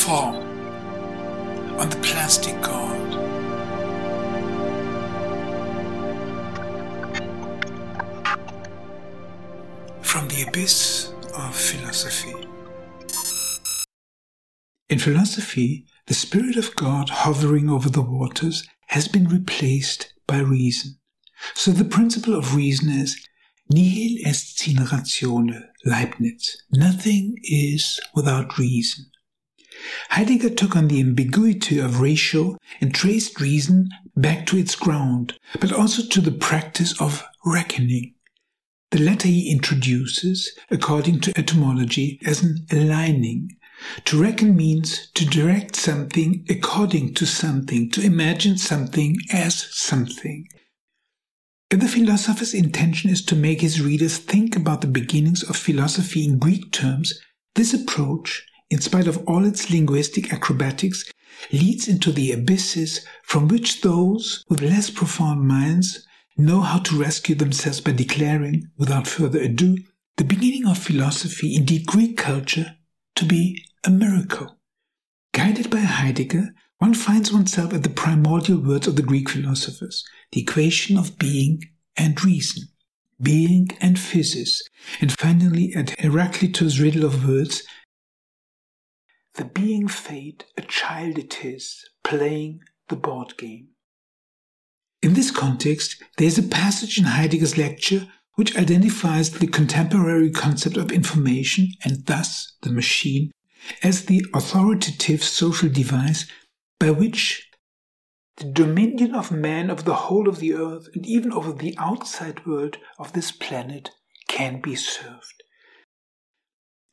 form on the plastic god. From the abyss of philosophy. In philosophy, the Spirit of God hovering over the waters has been replaced by reason. So the principle of reason is nihil est sine ratione, Leibniz. Nothing is without reason. Heidegger took on the ambiguity of ratio and traced reason back to its ground, but also to the practice of reckoning. The latter he introduces, according to etymology, as an aligning. To reckon means to direct something according to something, to imagine something as something. If the philosopher's intention is to make his readers think about the beginnings of philosophy in Greek terms, this approach, in spite of all its linguistic acrobatics, leads into the abysses from which those with less profound minds know how to rescue themselves by declaring, without further ado, the beginning of philosophy, indeed Greek culture, to be a miracle. Guided by Heidegger, one finds oneself at the primordial words of the Greek philosophers, the equation of being and reason, being and physis, and finally at Heraclitus' riddle of words, the being fate a child it is, playing the board game. In this context, there is a passage in Heidegger's lecture which identifies the contemporary concept of information and thus the machine as the authoritative social device by which the dominion of man over the whole of the earth and even over the outside world of this planet can be served.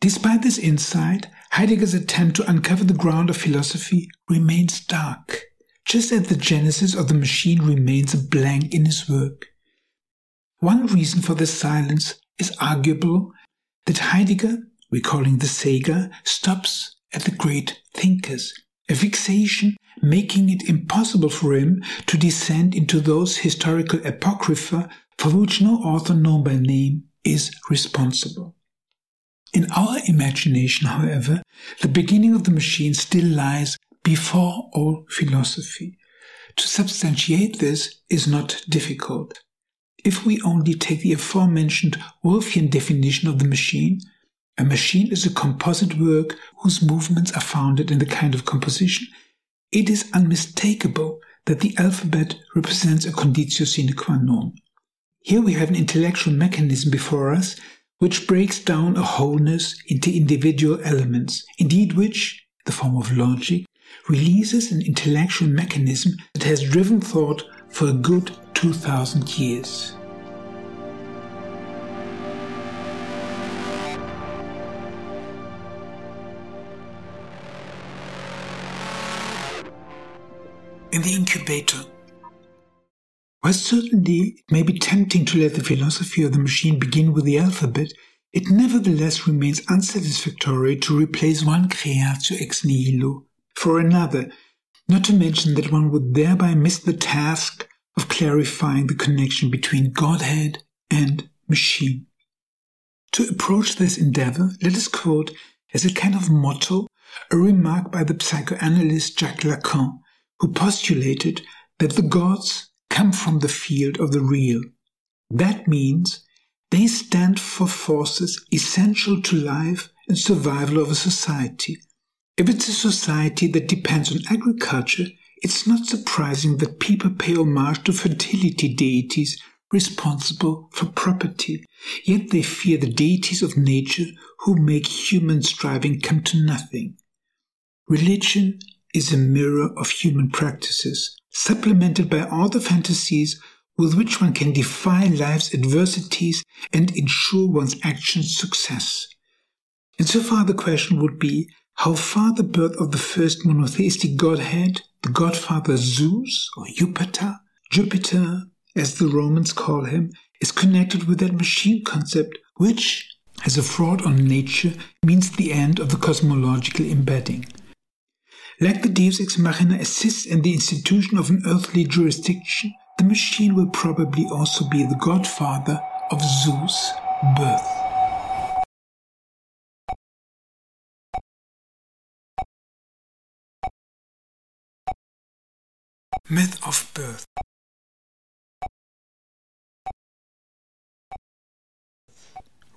Despite this insight, Heidegger's attempt to uncover the ground of philosophy remains dark just as the genesis of the machine remains a blank in his work. One reason for this silence is arguable that Heidegger, recalling the Sega, stops at the great thinkers, a fixation making it impossible for him to descend into those historical apocrypha for which no author known by name is responsible. In our imagination, however, the beginning of the machine still lies before all philosophy. To substantiate this is not difficult. If we only take the aforementioned Wolffian definition of the machine, a machine is a composite work whose movements are founded in the kind of composition, it is unmistakable that the alphabet represents a conditio sine qua non. Here we have an intellectual mechanism before us which breaks down a wholeness into individual elements, indeed which, the form of logic, releases an intellectual mechanism that has driven thought for a good 2000 years. In the incubator, while certainly it may be tempting to let the philosophy of the machine begin with the alphabet, it nevertheless remains unsatisfactory to replace one creatio ex nihilo for another, not to mention that one would thereby miss the task of clarifying the connection between Godhead and machine. To approach this endeavor, let us quote as a kind of motto a remark by the psychoanalyst Jacques Lacan, who postulated that the gods come from the field of the real. That means they stand for forces essential to life and survival of a society, if it's a society that depends on agriculture, it's not surprising that people pay homage to fertility deities responsible for property, yet they fear the deities of nature who make human striving come to nothing. Religion is a mirror of human practices, supplemented by all the fantasies with which one can defy life's adversities and ensure one's actions success. Insofar, the question would be how far the birth of the first monotheistic godhead, the godfather Zeus or Jupiter, Jupiter, as the Romans call him, is connected with that machine concept, which, as a fraud on nature, means the end of the cosmological embedding. Like the Deus Ex Machina assists in the institution of an earthly jurisdiction, the machine will probably also be the godfather of Zeus' birth. Myth of birth.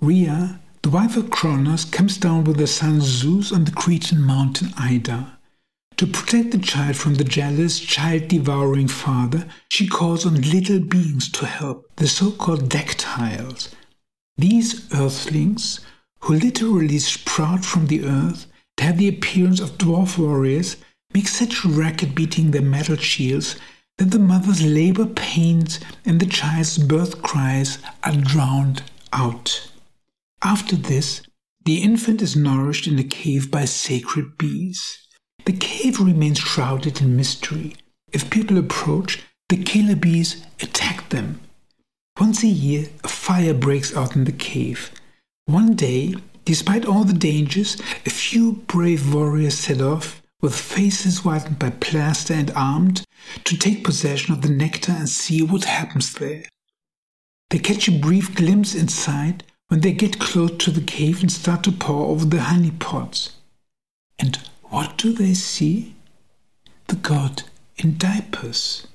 Rhea, the wife of Kronos, comes down with her son Zeus on the Cretan mountain Ida. To protect the child from the jealous, child devouring father, she calls on little beings to help, the so called dactyls. These earthlings, who literally sprout from the earth and have the appearance of dwarf warriors, make such racket beating their metal shields that the mother's labor pains and the child's birth cries are drowned out. After this, the infant is nourished in a cave by sacred bees. The cave remains shrouded in mystery. If people approach, the killer bees attack them. Once a year, a fire breaks out in the cave. One day, despite all the dangers, a few brave warriors set off, with faces whitened by plaster and armed, to take possession of the nectar and see what happens there. They catch a brief glimpse inside when they get close to the cave and start to pour over the honey pots. And what do they see? The god in diapers.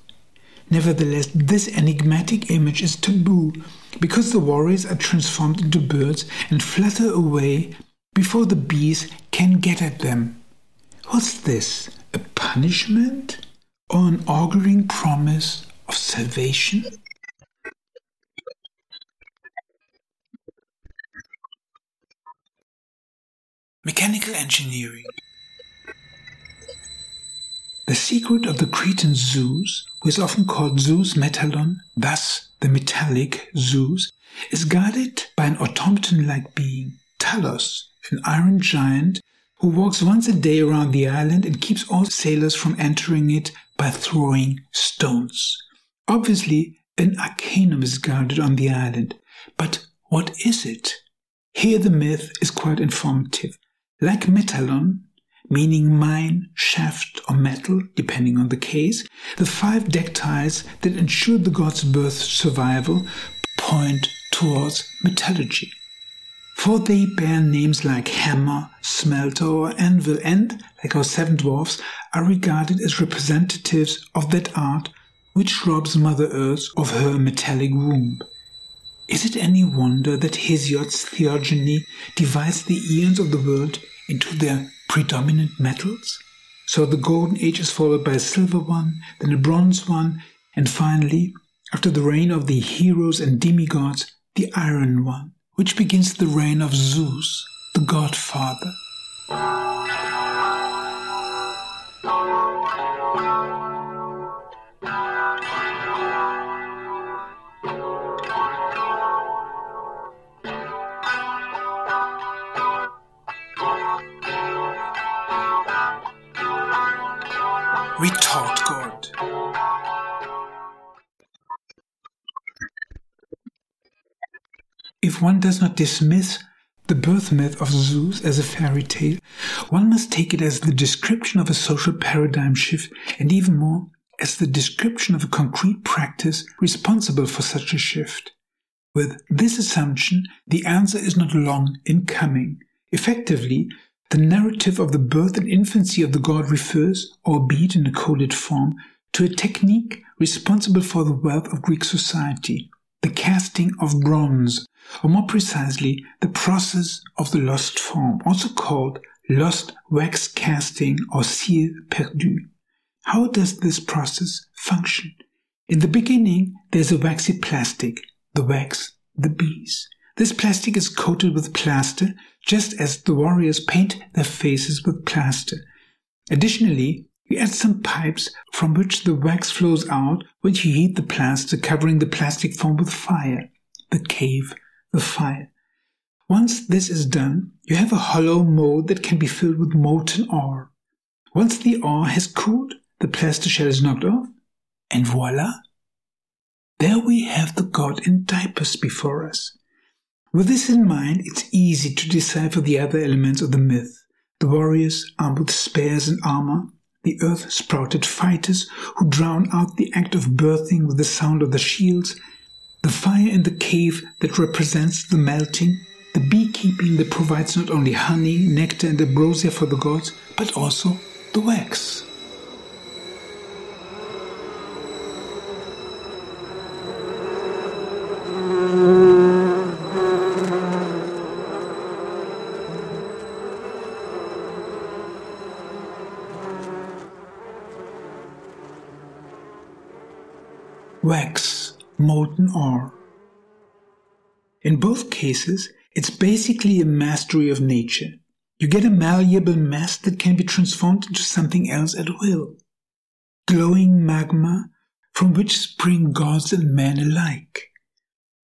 Nevertheless, this enigmatic image is taboo because the warriors are transformed into birds and flutter away before the bees can get at them. What's this? A punishment? Or an auguring promise of salvation? Mechanical engineering. The secret of the Cretan Zeus, who is often called Zeus Metallon, thus the metallic Zeus, is guarded by an automaton like being, Talos, an iron giant who walks once a day around the island and keeps all sailors from entering it by throwing stones. Obviously, an arcanum is guarded on the island, but what is it? Here the myth is quite informative. Like metallon, meaning mine, shaft, or metal, depending on the case, the five dactyls that ensured the god's birth survival point towards metallurgy. For they bear names like hammer, smelter, or anvil, and, like our seven dwarfs, are regarded as representatives of that art which robs Mother Earth of her metallic womb. Is it any wonder that Hesiod's theogony divides the eons of the world into their predominant metals? So the golden age is followed by a silver one, then a bronze one, and finally, after the reign of the heroes and demigods, the iron one, which begins the reign of Zeus, the godfather. If one does not dismiss the birth myth of Zeus as a fairy tale, one must take it as the description of a social paradigm shift, and even more, as the description of a concrete practice responsible for such a shift. With this assumption, the answer is not long in coming. Effectively, the narrative of the birth and infancy of the god refers, albeit in a coded form, to a technique responsible for the wealth of Greek society, the casting of bronze, or more precisely, the process of the lost form, also called lost wax casting or cire perdu. How does this process function? In the beginning, there's a waxy plastic, the wax, the bees. This plastic is coated with plaster, just as the warriors paint their faces with plaster. Additionally, you add some pipes from which the wax flows out when you heat the plaster, covering the plastic foam with fire. The cave, the fire. Once this is done, you have a hollow mold that can be filled with molten ore. Once the ore has cooled, the plaster shell is knocked off, and voila! There we have the god in diapers before us. With this in mind, it's easy to decipher the other elements of the myth. The warriors armed with spears and armor, the earth sprouted fighters who drown out the act of birthing with the sound of the shields, the fire in the cave that represents the melting, the beekeeping that provides not only honey, nectar, and ambrosia for the gods, but also the wax. Wax, molten ore. In both cases, it's basically a mastery of nature. You get a malleable mass that can be transformed into something else at will. Glowing magma from which spring gods and men alike.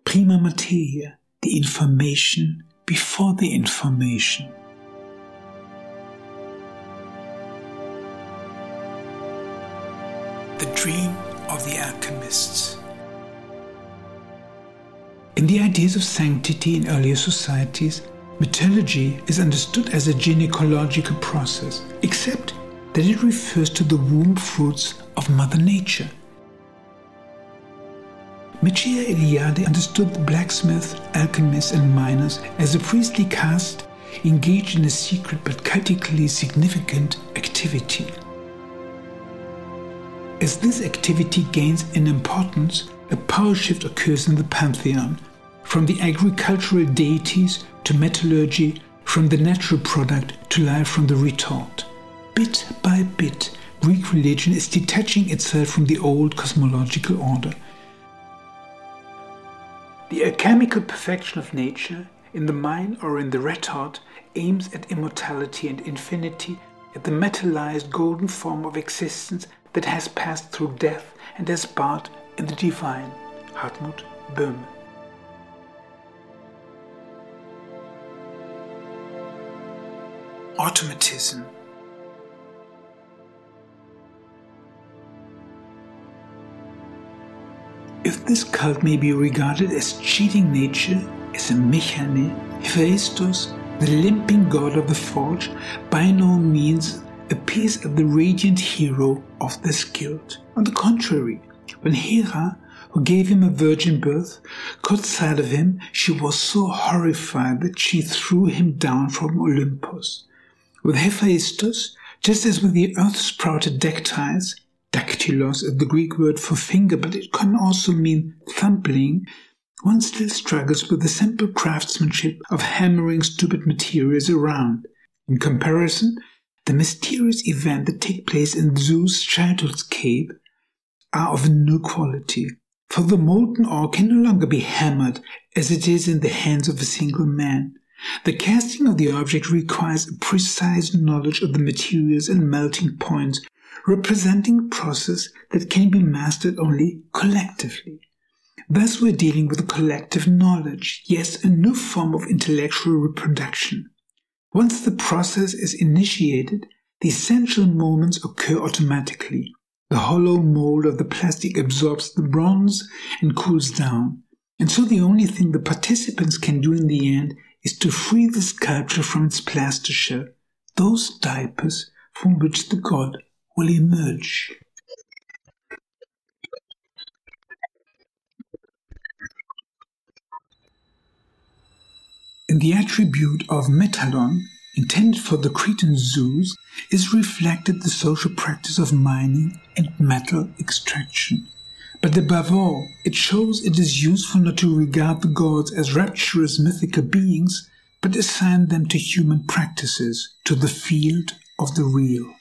Prima materia, the information before the information. The dream of the alchemists. In the ideas of sanctity in earlier societies, metallurgy is understood as a gynecological process, except that it refers to the womb fruits of Mother Nature. Mircea Eliade understood the blacksmiths, alchemists, and miners as a priestly caste engaged in a secret but cultically significant activity. As this activity gains in importance, a power shift occurs in the pantheon, from the agricultural deities to metallurgy, from the natural product to life from the retort. Bit by bit, Greek religion is detaching itself from the old cosmological order. The alchemical perfection of nature, in the mine or in the retort, aims at immortality and infinity, at the metallized golden form of existence that has passed through death and has part in the divine. Hartmut Böhme. Automatism. If this cult may be regarded as cheating nature, as a mechane, Hephaestus, the limping god of the forge, by no means appears as the radiant hero of this guild. On the contrary, when Hera, who gave him a virgin birth, caught sight of him, she was so horrified that she threw him down from Olympus. With Hephaestus, just as with the earth-sprouted dactyls, dactylos is the Greek word for finger, but it can also mean thumbling, one still struggles with the simple craftsmanship of hammering stupid materials around. In comparison, the mysterious events that take place in Zeus' childhood's cave are of no quality, for the molten ore can no longer be hammered as it is in the hands of a single man. The casting of the object requires a precise knowledge of the materials and melting points, representing a process that can be mastered only collectively. Thus, we're dealing with a collective knowledge, yes, a new form of intellectual reproduction. Once the process is initiated, the essential moments occur automatically. The hollow mold of the plastic absorbs the bronze and cools down. And so the only thing the participants can do in the end is to free the sculpture from its plaster shell, those diapers from which the god will emerge. In the attribute of metallon, intended for the Cretan Zeus, is reflected the social practice of mining and metal extraction. But above all, it shows it is useful not to regard the gods as rapturous mythical beings, but assign them to human practices, to the field of the real.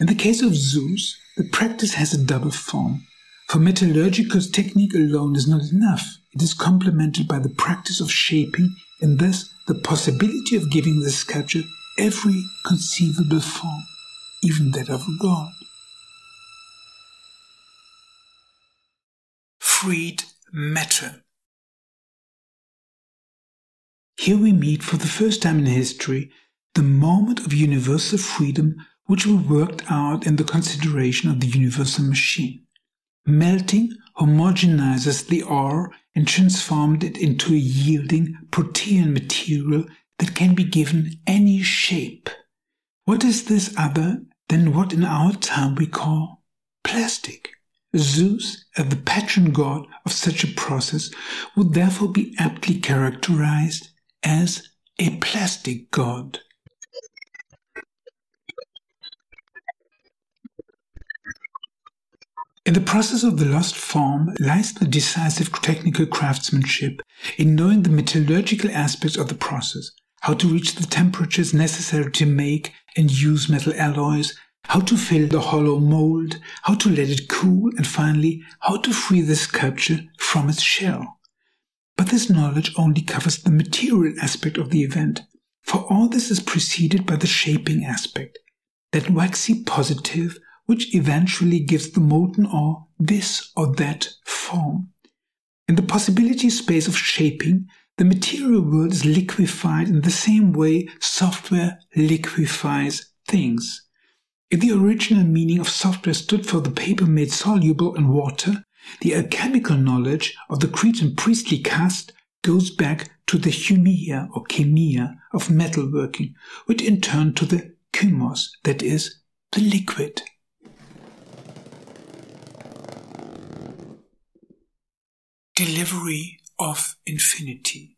In the case of Zeus, the practice has a double form. For metallurgical technique alone is not enough. It is complemented by the practice of shaping and thus the possibility of giving the sculpture every conceivable form, even that of a god. Freed matter. Here we meet for the first time in history the moment of universal freedom which we worked out in the consideration of the universal machine. Melting homogenizes the ore and transformed it into a yielding protean material that can be given any shape. What is this other than what in our time we call plastic? Zeus, as the patron god of such a process, would therefore be aptly characterized as a plastic god. In the process of the lost form lies the decisive technical craftsmanship in knowing the metallurgical aspects of the process, how to reach the temperatures necessary to make and use metal alloys, how to fill the hollow mold, how to let it cool, and finally, how to free the sculpture from its shell. But this knowledge only covers the material aspect of the event, for all this is preceded by the shaping aspect, that waxy positive which eventually gives the molten ore this or that form. In the possibility space of shaping, the material world is liquefied in the same way software liquefies things. If the original meaning of software stood for the paper made soluble in water, the alchemical knowledge of the Cretan priestly caste goes back to the chumia or chemia of metalworking, which in turn to the chymos, that is, the liquid. Delivery of infinity.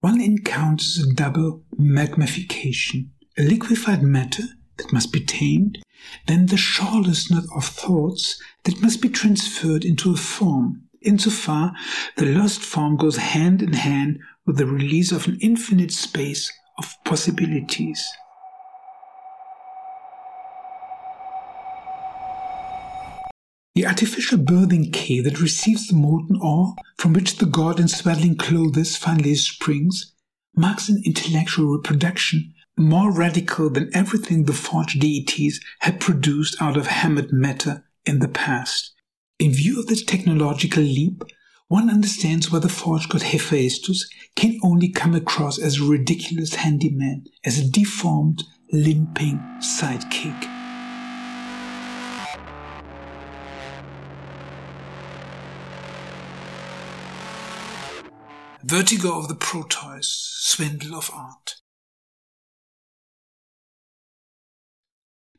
One encounters a double magnification, a liquefied matter that must be tamed, then the shawlessness of thoughts that must be transferred into a form. Insofar, the lost form goes hand in hand with the release of an infinite space of possibilities. The artificial birthing cave that receives the molten ore from which the god in swaddling clothes finally springs marks an intellectual reproduction more radical than everything the forged deities had produced out of hammered matter in the past. In view of this technological leap, one understands why the forge god Hephaestus can only come across as a ridiculous handyman, as a deformed, limping sidekick. Vertigo of the Proteus, Swindle of Art.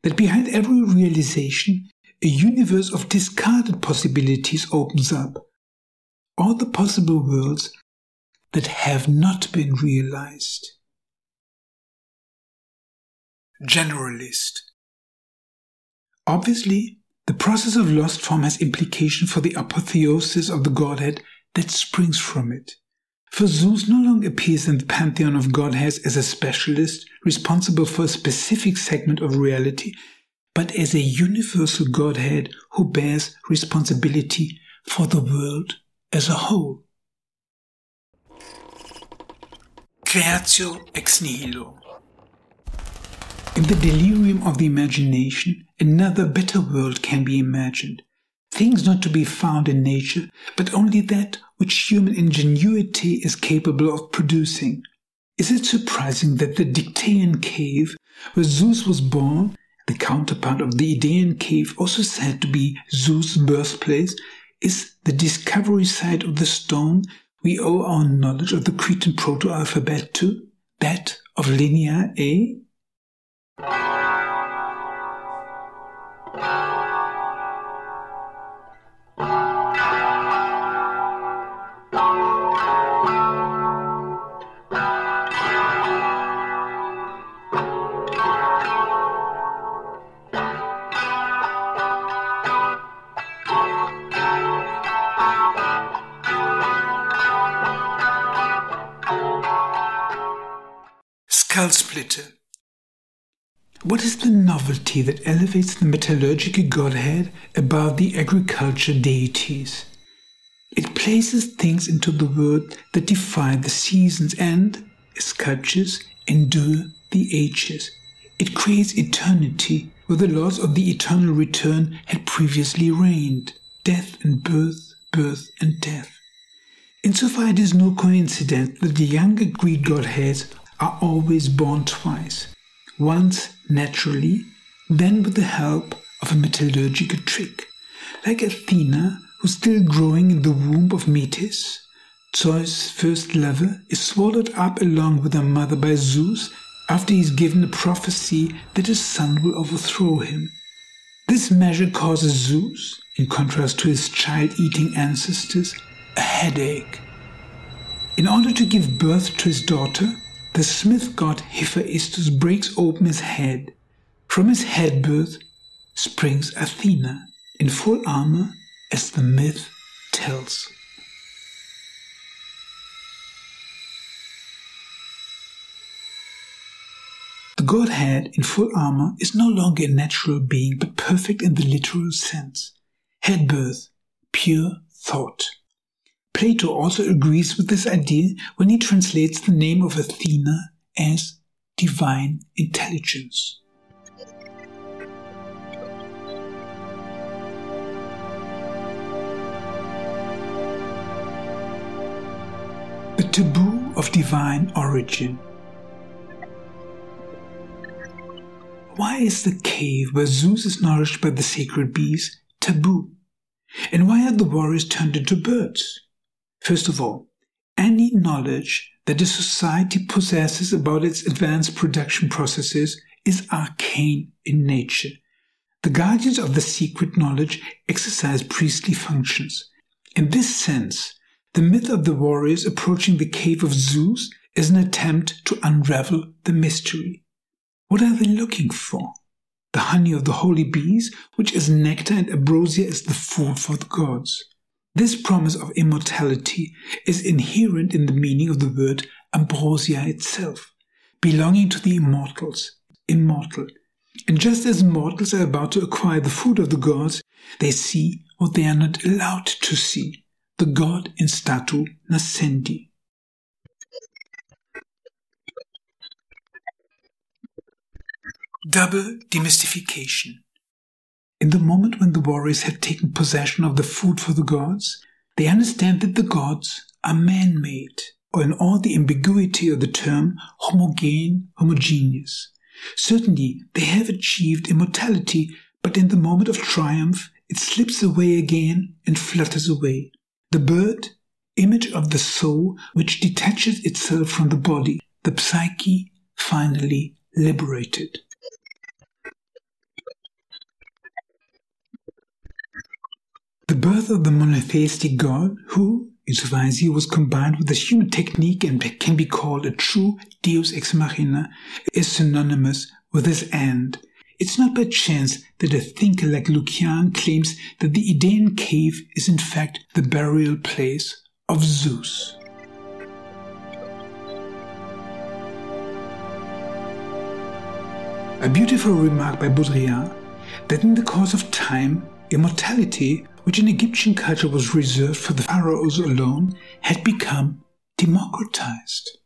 That behind every realization, a universe of discarded possibilities opens up. All the possible worlds that have not been realized. Generalist. Obviously, the process of lost form has implication for the apotheosis of the Godhead that springs from it. For Zeus no longer appears in the pantheon of godheads as a specialist responsible for a specific segment of reality, but as a universal godhead who bears responsibility for the world as a whole. Creatio ex nihilo. In the delirium of the imagination, another better world can be imagined. Things not to be found in nature, but only that which human ingenuity is capable of producing. Is it surprising that the Dictaean cave, where Zeus was born, the counterpart of the Idaean cave, also said to be Zeus' birthplace, is the discovery site of the stone we owe our knowledge of the Cretan proto alphabet to, that of Linear A? Splitter. What is the novelty that elevates the metallurgical godhead above the agriculture deities? It places things into the world that defy the seasons and, as sculptures, endure the ages. It creates eternity where the laws of the eternal return had previously reigned death and birth, birth and death. Insofar, it is no coincidence that the younger Greek godheads are always born twice once naturally, then with the help of a metallurgical trick. Like Athena, who's still growing in the womb of Metis, Zeus' first lover is swallowed up along with her mother by Zeus after he's given a prophecy that his son will overthrow him. This measure causes Zeus, in contrast to his child eating ancestors, a headache. In order to give birth to his daughter, the smith god Hephaestus breaks open his head. From his head birth springs Athena in full armor, as the myth tells. The Godhead in full armor is no longer a natural being, but perfect in the literal sense. Head birth, pure thought. Plato also agrees with this idea when he translates the name of Athena as divine intelligence. The taboo of divine origin. Why is the cave where Zeus is nourished by the sacred bees taboo? And why are the warriors turned into birds? First of all, any knowledge that a society possesses about its advanced production processes is arcane in nature. The guardians of the secret knowledge exercise priestly functions. In this sense, the myth of the warriors approaching the cave of Zeus is an attempt to unravel the mystery. What are they looking for? The honey of the holy bees, which is nectar and ambrosia is the food for the gods. This promise of immortality is inherent in the meaning of the word ambrosia itself, belonging to the immortals, immortal. And just as mortals are about to acquire the food of the gods, they see what they are not allowed to see, the god in statu nascendi. Double demystification. In the moment when the warriors had taken possession of the food for the gods, they understand that the gods are man made, or in all the ambiguity of the term, homogene, homogeneous. Certainly, they have achieved immortality, but in the moment of triumph, it slips away again and flutters away. The bird, image of the soul which detaches itself from the body, the psyche, finally liberated. The birth of the monotheistic God, who, insofar as he was combined with the human technique and can be called a true deus ex machina, is synonymous with his end. It's not by chance that a thinker like Lucian claims that the Idaean cave is in fact the burial place of Zeus. A beautiful remark by Baudrillard that in the course of time, immortality which in Egyptian culture was reserved for the pharaohs alone, had become democratized.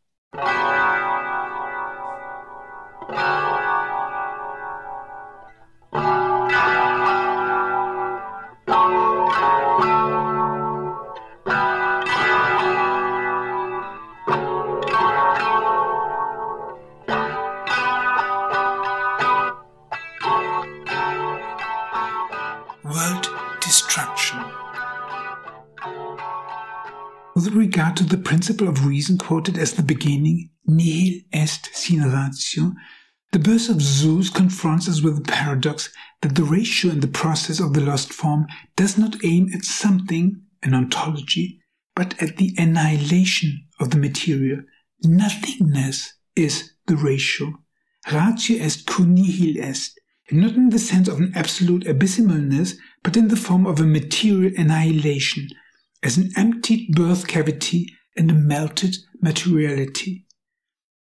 With regard to the principle of reason quoted as the beginning, nihil est sine ratio, the birth of Zeus confronts us with the paradox that the ratio in the process of the lost form does not aim at something, an ontology, but at the annihilation of the material. Nothingness is the ratio. Ratio est qui nihil est, not in the sense of an absolute abysmalness, but in the form of a material annihilation, as an emptied birth cavity and a melted materiality.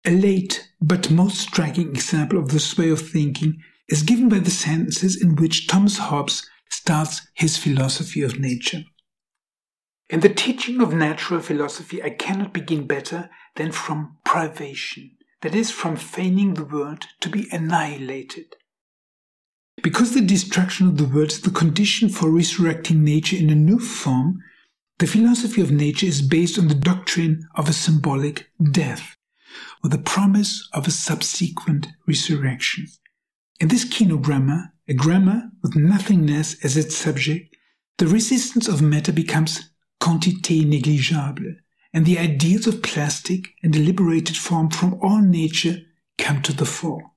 A late but most striking example of this way of thinking is given by the sentences in which Thomas Hobbes starts his philosophy of nature. In the teaching of natural philosophy, I cannot begin better than from privation, that is, from feigning the world to be annihilated. Because the destruction of the world is the condition for resurrecting nature in a new form, the philosophy of nature is based on the doctrine of a symbolic death, with the promise of a subsequent resurrection. In this kenogrammar, a grammar with nothingness as its subject, the resistance of matter becomes quantité négligeable, and the ideals of plastic and a liberated form from all nature come to the fore.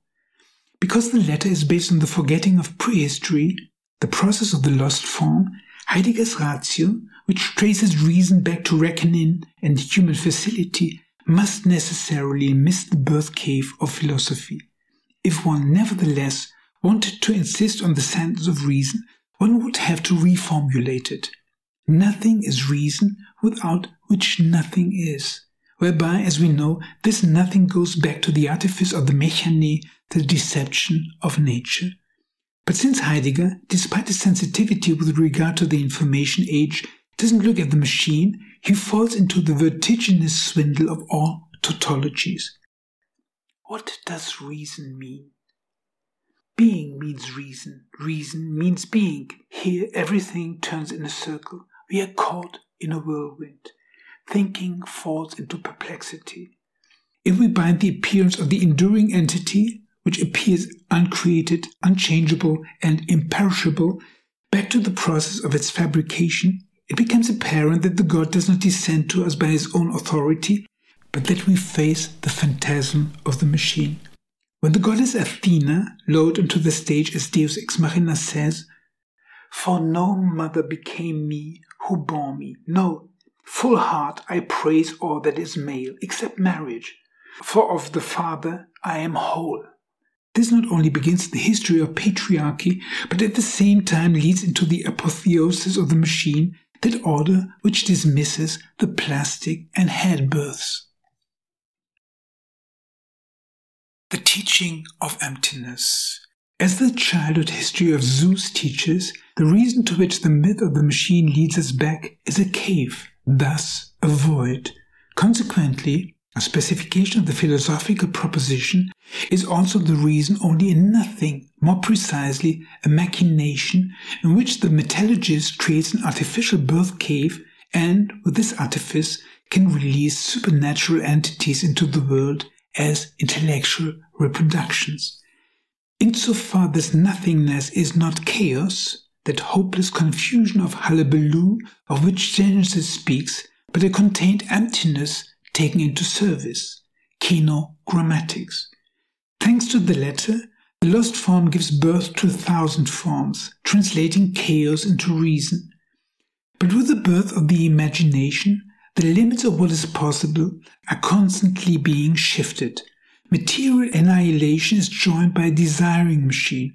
Because the latter is based on the forgetting of prehistory, the process of the lost form, Heidegger's ratio, which traces reason back to reckoning and human facility, must necessarily miss the birth cave of philosophy. If one nevertheless wanted to insist on the sentence of reason, one would have to reformulate it. Nothing is reason without which nothing is. whereby, as we know, this nothing goes back to the artifice of the mechane, the deception of nature. But since Heidegger, despite his sensitivity with regard to the information age, doesn't look at the machine, he falls into the vertiginous swindle of all tautologies. What does reason mean? Being means reason. Reason means being. Here everything turns in a circle. We are caught in a whirlwind. Thinking falls into perplexity. If we bind the appearance of the enduring entity, which appears uncreated, unchangeable, and imperishable, back to the process of its fabrication, it becomes apparent that the God does not descend to us by his own authority, but that we face the phantasm of the machine. When the goddess Athena lowered onto the stage as Deus ex machina says, For no mother became me who bore me. No, full heart I praise all that is male, except marriage. For of the father I am whole. This not only begins the history of patriarchy, but at the same time leads into the apotheosis of the machine, that order which dismisses the plastic and head births. The teaching of emptiness. As the childhood history of Zeus teaches, the reason to which the myth of the machine leads us back is a cave, thus a void. Consequently, a specification of the philosophical proposition is also the reason only in nothing, more precisely, a machination in which the metallurgist creates an artificial birth cave and, with this artifice, can release supernatural entities into the world as intellectual reproductions. Insofar this nothingness is not chaos, that hopeless confusion of hullabaloo of which Genesis speaks, but a contained emptiness taken into service, kenogrammatics. Thanks to the latter, the lost form gives birth to a thousand forms, translating chaos into reason. But with the birth of the imagination, the limits of what is possible are constantly being shifted. Material annihilation is joined by a desiring machine,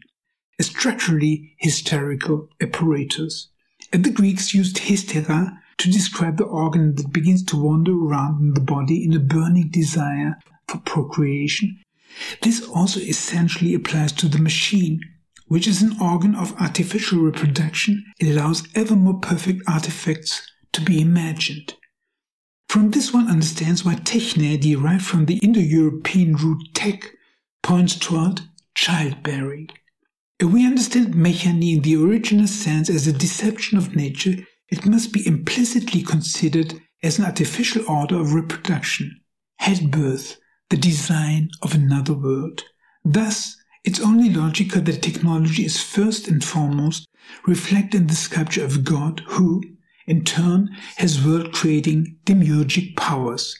a structurally hysterical apparatus. And the Greeks used hystera to describe the organ that begins to wander around in the body in a burning desire for procreation. This also essentially applies to the machine, which is an organ of artificial reproduction, allows ever more perfect artifacts to be imagined. From this one understands why techne, derived from the Indo-European root tech, points toward childbearing. If we understand mechane in the original sense as a deception of nature, it must be implicitly considered as an artificial order of reproduction, head birth, the design of another world. Thus, it's only logical that technology is first and foremost reflected in the sculpture of God, who, in turn, has world creating demiurgic powers.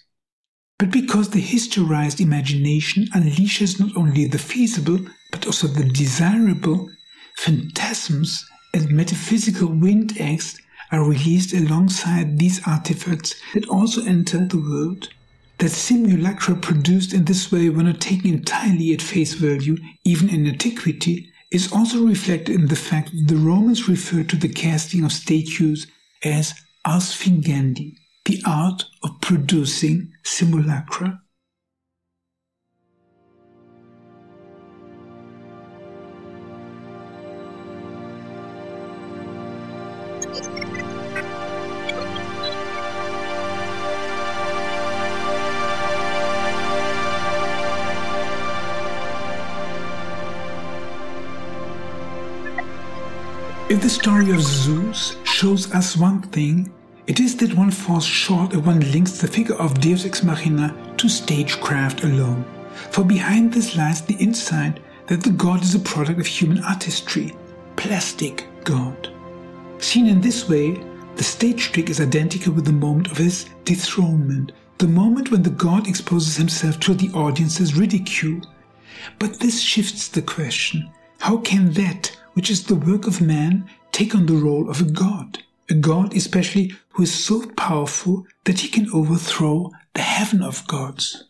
But because the historized imagination unleashes not only the feasible, but also the desirable, phantasms and metaphysical wind eggs are released alongside these artifacts that also enter the world. That simulacra produced in this way were not taken entirely at face value, even in antiquity, is also reflected in the fact that the Romans referred to the casting of statues as ars fingendi, the art of producing simulacra. If the story of Zeus shows us one thing, it is that one falls short if one links the figure of Deus ex machina to stagecraft alone. For behind this lies the insight that the god is a product of human artistry, plastic god. Seen in this way, the stage trick is identical with the moment of his dethronement, the moment when the god exposes himself to the audience's ridicule. But this shifts the question how can that which is the work of man, take on the role of a god. A god, especially, who is so powerful that he can overthrow the heaven of gods.